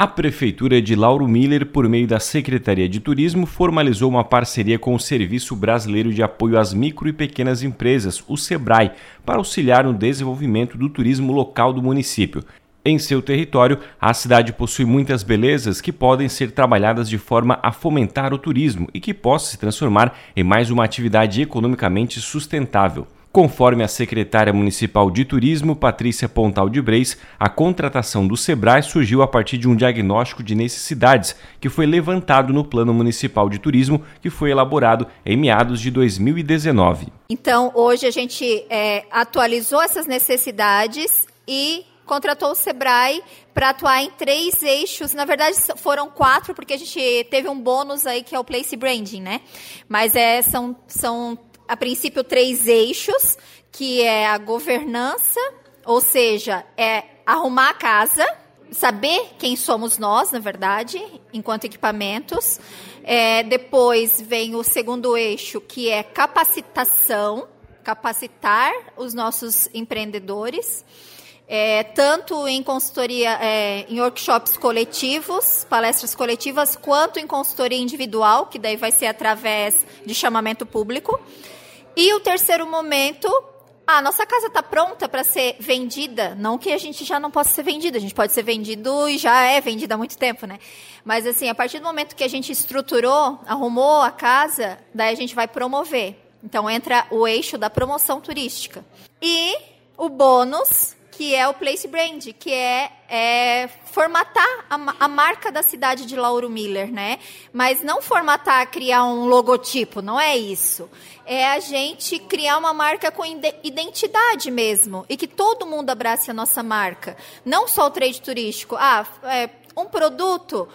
A Prefeitura de Lauro Miller, por meio da Secretaria de Turismo, formalizou uma parceria com o Serviço Brasileiro de Apoio às Micro e Pequenas Empresas, o SEBRAE, para auxiliar no desenvolvimento do turismo local do município. Em seu território, a cidade possui muitas belezas que podem ser trabalhadas de forma a fomentar o turismo e que possa se transformar em mais uma atividade economicamente sustentável. Conforme a secretária municipal de turismo, Patrícia Pontal de Breis, a contratação do Sebrae surgiu a partir de um diagnóstico de necessidades que foi levantado no Plano Municipal de Turismo, que foi elaborado em meados de 2019. Então, hoje a gente é, atualizou essas necessidades e contratou o Sebrae para atuar em três eixos. Na verdade, foram quatro, porque a gente teve um bônus aí que é o Place Branding, né? Mas é, são, são a princípio, três eixos, que é a governança, ou seja, é arrumar a casa, saber quem somos nós, na verdade, enquanto equipamentos. É, depois vem o segundo eixo, que é capacitação, capacitar os nossos empreendedores. É, tanto em consultoria, é, em workshops coletivos, palestras coletivas, quanto em consultoria individual, que daí vai ser através de chamamento público. E o terceiro momento, a nossa casa está pronta para ser vendida. Não que a gente já não possa ser vendido, a gente pode ser vendido e já é vendido há muito tempo, né? Mas assim, a partir do momento que a gente estruturou, arrumou a casa, daí a gente vai promover. Então entra o eixo da promoção turística. E o bônus que é o Place Brand, que é, é formatar a, a, marca da cidade de Lauro Miller, né? Mas não formatar, criar um logotipo, não é isso. É a gente criar uma marca com identidade mesmo e que todo mundo abrace a nossa marca. Não só o trade turístico. Ah, é, um produto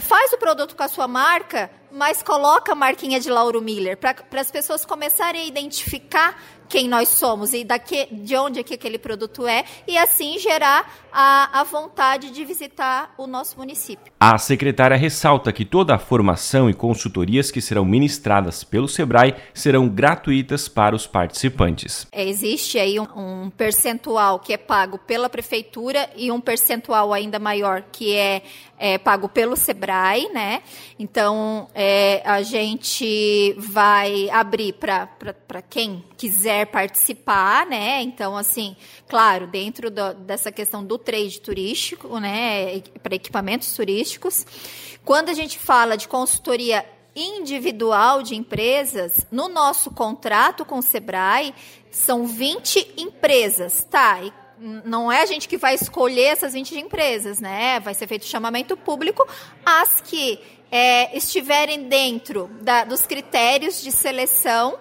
faz o produto com a sua marca, mas coloca a marquinha de Lauro Miller para as pessoas começarem a identificar quem nós somos e daqui, de onde é que aquele produto é, e assim gerar a, a vontade de visitar o nosso município. A secretária ressalta que toda a formação e consultorias que serão ministradas pelo SEBRAE serão gratuitas para os participantes. É, existe aí um, um percentual que é pago pela prefeitura e um percentual ainda maior que é, é pago pelo SEBRAE, né? Então, é, a gente vai abrir para quem quiser participar, né? Então, assim, claro, dentro do, dessa questão do trade turístico, né, para equipamentos turísticos. Quando a gente fala de consultoria individual de empresas, no nosso contrato com o Sebrae, são 20 empresas, tá? E não é a gente que vai escolher essas 20 empresas, né? Vai ser feito chamamento público. As que é, estiverem dentro da, dos critérios de seleção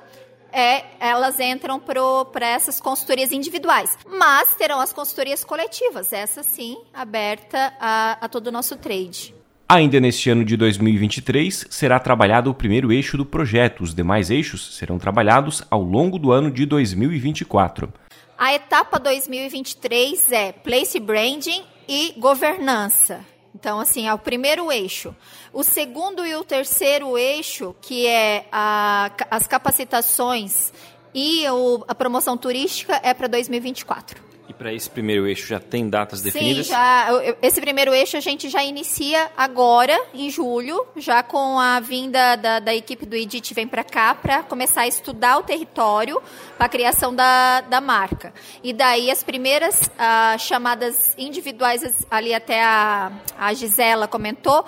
é, elas entram para essas consultorias individuais. Mas terão as consultorias coletivas, essa sim, aberta a, a todo o nosso trade. Ainda neste ano de 2023, será trabalhado o primeiro eixo do projeto. Os demais eixos serão trabalhados ao longo do ano de 2024. A etapa 2023 é Place Branding e governança. Então, assim, é o primeiro eixo. O segundo e o terceiro eixo, que é a, as capacitações e o, a promoção turística, é para 2024. Para esse primeiro eixo já tem datas definidas? Sim, já, esse primeiro eixo a gente já inicia agora, em julho, já com a vinda da, da equipe do EDIT vem para cá para começar a estudar o território para a criação da, da marca. E daí as primeiras ah, chamadas individuais, ali até a, a Gisela comentou,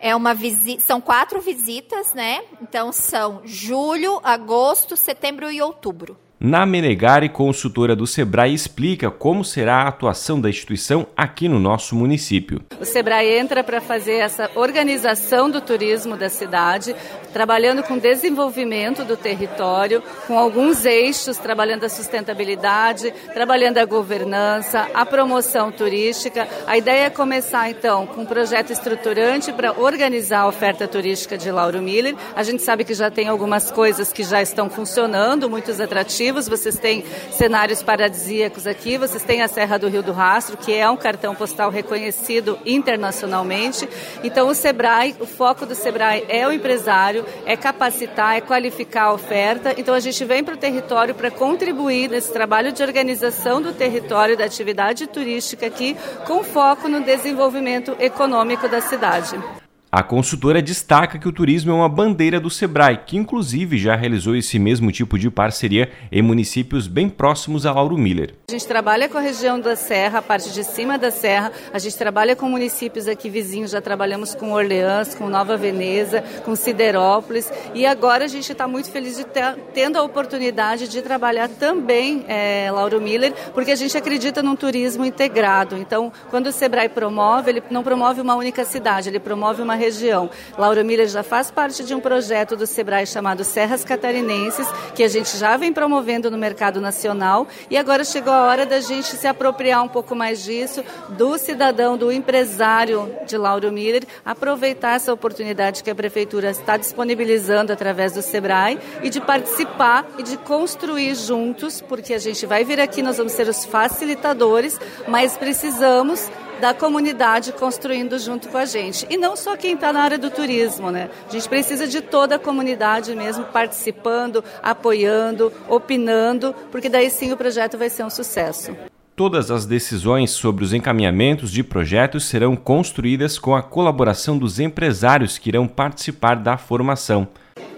é uma visita, são quatro visitas, né? Então são julho, agosto, setembro e outubro. Na Menegari, consultora do Sebrae, explica como será a atuação da instituição aqui no nosso município. O Sebrae entra para fazer essa organização do turismo da cidade, trabalhando com desenvolvimento do território, com alguns eixos, trabalhando a sustentabilidade, trabalhando a governança, a promoção turística. A ideia é começar, então, com um projeto estruturante para organizar a oferta turística de Lauro Miller. A gente sabe que já tem algumas coisas que já estão funcionando, muitos atrativos atrativos. Vocês têm cenários paradisíacos aqui, vocês têm a Serra do Rio do Rastro, que é um cartão postal reconhecido internacionalmente. Então, o Sebrae, o foco do Sebrae é o empresário, é capacitar, é qualificar a oferta. Então, a gente vem para o território para contribuir nesse trabalho de organização do território, da atividade turística aqui, com foco no desenvolvimento econômico da cidade. A consultora destaca que o turismo é uma bandeira do Sebrae, que inclusive já realizou esse mesmo tipo de parceria em municípios bem próximos a Lauro Miller. A gente trabalha com a região da Serra, a parte de cima da Serra, a gente trabalha com municípios aqui vizinhos, já trabalhamos com Orleans, com Nova Veneza, com Siderópolis e agora a gente está muito feliz de ter tendo a oportunidade de trabalhar também é, Lauro Miller, porque a gente acredita num turismo integrado. Então, quando o Sebrae promove, ele não promove uma única cidade, ele promove uma região. Laura Miller já faz parte de um projeto do Sebrae chamado Serras Catarinenses, que a gente já vem promovendo no mercado nacional e agora chegou a hora da gente se apropriar um pouco mais disso, do cidadão, do empresário de Lauro Miller, aproveitar essa oportunidade que a prefeitura está disponibilizando através do Sebrae e de participar e de construir juntos, porque a gente vai vir aqui, nós vamos ser os facilitadores, mas precisamos da comunidade construindo junto com a gente. E não só quem está na área do turismo, né? A gente precisa de toda a comunidade mesmo participando, apoiando, opinando, porque daí sim o projeto vai ser um sucesso. Todas as decisões sobre os encaminhamentos de projetos serão construídas com a colaboração dos empresários que irão participar da formação.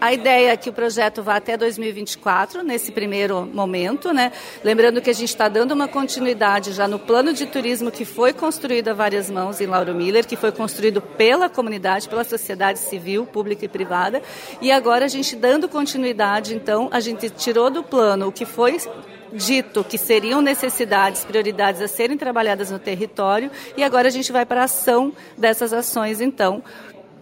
A ideia é que o projeto vá até 2024, nesse primeiro momento, né? Lembrando que a gente está dando uma continuidade já no plano de turismo que foi construído a várias mãos em Lauro Miller, que foi construído pela comunidade, pela sociedade civil, pública e privada. E agora a gente dando continuidade, então, a gente tirou do plano o que foi dito que seriam necessidades, prioridades a serem trabalhadas no território, e agora a gente vai para a ação dessas ações, então,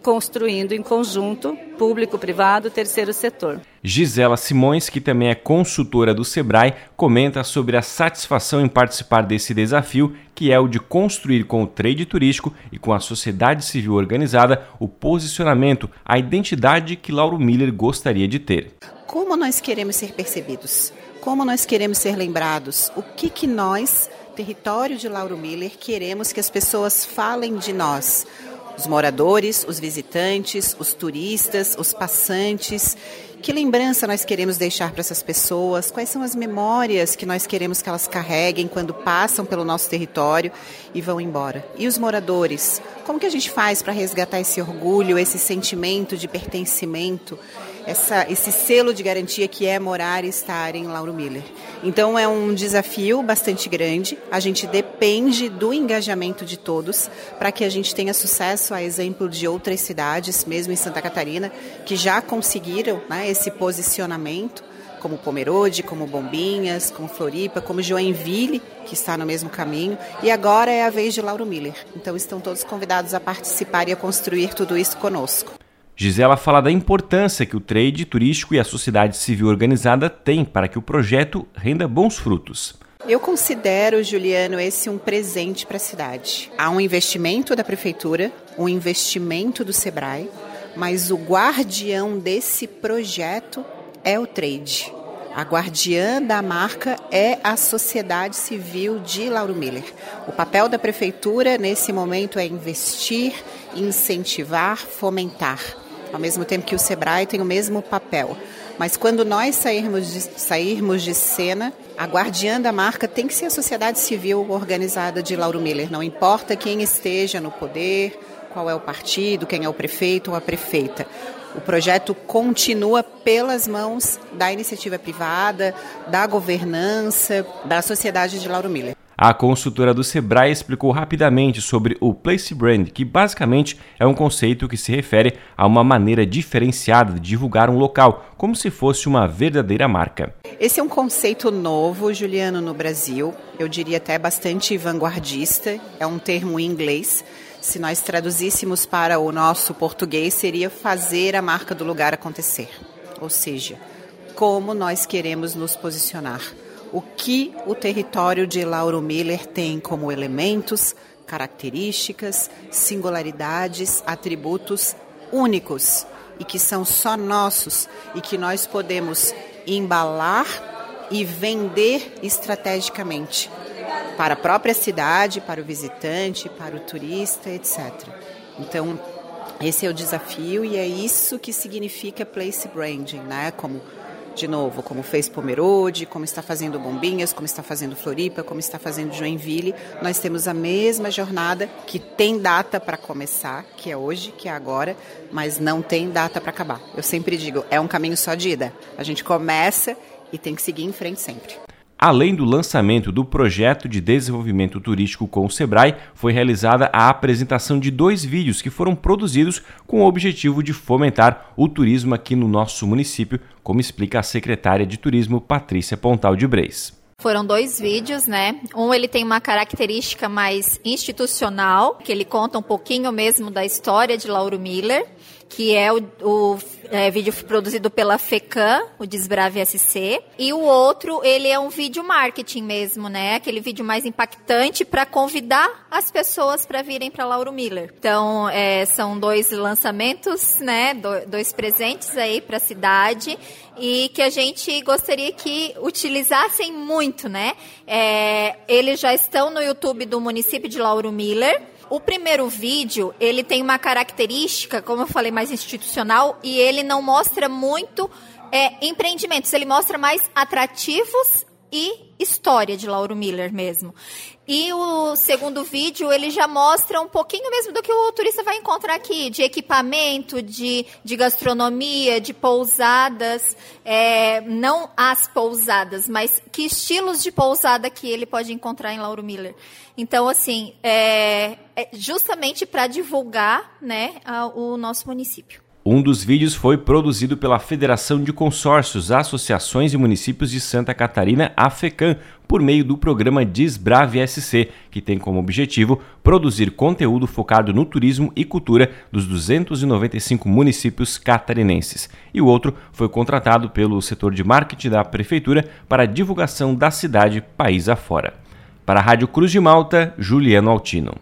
construindo em conjunto público, privado, terceiro setor. Gisela Simões, que também é consultora do Sebrae, comenta sobre a satisfação em participar desse desafio, que é o de construir com o trade turístico e com a sociedade civil organizada o posicionamento, a identidade que Lauro Miller gostaria de ter. Como nós queremos ser percebidos? Como nós queremos ser lembrados? O que que nós, território de Lauro Miller, queremos que as pessoas falem de nós? Os moradores, os visitantes, os turistas, os passantes. Que lembrança nós queremos deixar para essas pessoas? Quais são as memórias que nós queremos que elas carreguem quando passam pelo nosso território e vão embora? E os moradores? Como que a gente faz para resgatar esse orgulho, esse sentimento de pertencimento? essa, esse selo de garantia que é morar e estar em Lauro Miller. Então é um desafio bastante grande. A gente depende do engajamento de todos para que a gente tenha sucesso, a exemplo de outras cidades, mesmo em Santa Catarina, que já conseguiram né, esse posicionamento como Pomerode, como Bombinhas, como Floripa, como Joinville, que está no mesmo caminho, e agora é a vez de Lauro Miller. Então estão todos convidados a participar e a construir tudo isso conosco. Gisela fala da importância que o trade turístico e a sociedade civil organizada têm para que o projeto renda bons frutos. Eu considero, Juliano, esse um presente para a cidade. Há um investimento da prefeitura, um investimento do Sebrae, mas o guardião desse projeto é o trade. A guardiã da marca é a sociedade civil de Lauro Miller. O papel da prefeitura nesse momento é investir, incentivar, fomentar ao mesmo tempo que o Sebrae tem o mesmo papel. Mas quando nós sairmos de, sairmos de cena, a guardiã da marca tem que ser a sociedade civil organizada de Lauro Miller. Não importa quem esteja no poder, qual é o partido, quem é o prefeito ou a prefeita. O projeto continua pelas mãos da iniciativa privada, da governança, da sociedade de Lauro Miller. A consultora do Sebrae explicou rapidamente sobre o Place Brand, que basicamente é um conceito que se refere a uma maneira diferenciada de divulgar um local, como se fosse uma verdadeira marca. Esse é um conceito novo, Juliano, no Brasil. Eu diria até bastante vanguardista. É um termo em inglês. Se nós traduzíssemos para o nosso português, seria fazer a marca do lugar acontecer. Ou seja, como nós queremos nos posicionar o que o território de Lauro Miller tem como elementos, características, singularidades, atributos únicos e que são só nossos e que nós podemos embalar e vender estrategicamente para a própria cidade, para o visitante, para o turista, etc. Então, esse é o desafio e é isso que significa place branding, né? Como de novo, como fez Pomerode, como está fazendo Bombinhas, como está fazendo Floripa, como está fazendo Joinville. Nós temos a mesma jornada que tem data para começar, que é hoje, que é agora, mas não tem data para acabar. Eu sempre digo, é um caminho só de ida. A gente começa e tem que seguir em frente sempre. Além do lançamento do projeto de desenvolvimento turístico com o Sebrae, foi realizada a apresentação de dois vídeos que foram produzidos com o objetivo de fomentar o turismo aqui no nosso município, como explica a secretária de Turismo Patrícia Pontal de Breis. Foram dois vídeos, né? Um ele tem uma característica mais institucional, que ele conta um pouquinho mesmo da história de Lauro Miller, que é o, o é, vídeo produzido pela FECAM, o Desbrave SC, e o outro, ele é um vídeo marketing mesmo, né? Aquele vídeo mais impactante para convidar as pessoas para virem para Lauro Miller. Então, é, são dois lançamentos, né? Do, dois presentes aí para a cidade e que a gente gostaria que utilizassem muito, né? É, eles já estão no YouTube do município de Lauro Miller. O primeiro vídeo, ele tem uma característica, como eu falei, mais institucional e ele não mostra muito é, empreendimentos, ele mostra mais atrativos e história de Lauro Miller mesmo. E o segundo vídeo, ele já mostra um pouquinho mesmo do que o turista vai encontrar aqui, de equipamento, de, de gastronomia, de pousadas, é, não as pousadas, mas que estilos de pousada que ele pode encontrar em Lauro Miller. Então, assim, é, é justamente para divulgar né, a, o nosso município. Um dos vídeos foi produzido pela Federação de Consórcios, Associações e Municípios de Santa Catarina, a FECAM, por meio do programa Desbrave SC, que tem como objetivo produzir conteúdo focado no turismo e cultura dos 295 municípios catarinenses. E o outro foi contratado pelo setor de marketing da Prefeitura para a divulgação da cidade país afora. Para a Rádio Cruz de Malta, Juliano Altino.